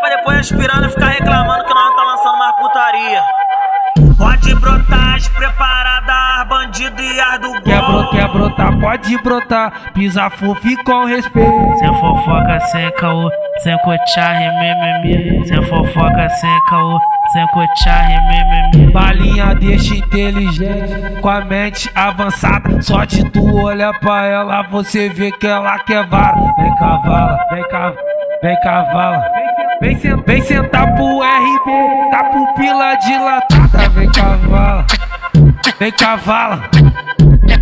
pra depois aspirando e ficar reclamando que nós não tá lançando mais putaria. Pode brotar as preparadas, as bandido e as do gol. Quer brotar, quer brotar, pode brotar, pisa fofo e com respeito. Sem fofoca, sem caô, sem cochar, remememe. Sem fofoca, sem caô, sem cochar, remememe. Balinha deixa inteligente, com a mente avançada. Só de tu olhar pra ela, você vê que ela quer vara. Vem cavala, vem cavala, vem cavala. Vem, vem sentar pro RB, tá pupila dilatada. Vem cavala, vem cavala.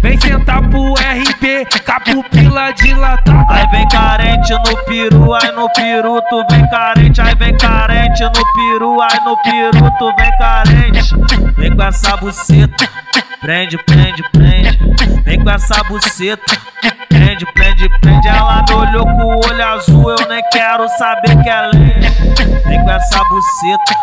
Vem sentar pro RB, tá pupila dilatada. Aí vem carente no peru, aí no peru tu vem carente, aí vem carente no peru, aí no peru tu vem carente. Vem com essa buceta, prende, prende, prende. Vem com essa buceta, prende, prende, prende. Ela me olhou com o olho azul, eu nem quero saber que é lente. Vem com essa buceta,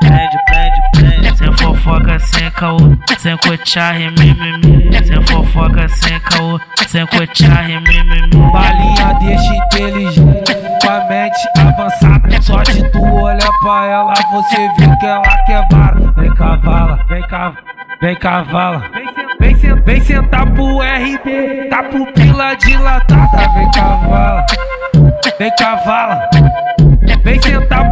prende, prende, prende. Sem fofoca, sem caô, sem cochar mimimi. Sem fofoca, sem caô, sem cochar mimimi. Balinha deixa inteligente, com a mente avançada. Só de tu olhar pra ela, você vê que ela quer vara. Vem cavala, vem cavala, vem cavala. Vem sentar pro RB, pupila dilatada. Vem cavala, vem cavala. Vem sentar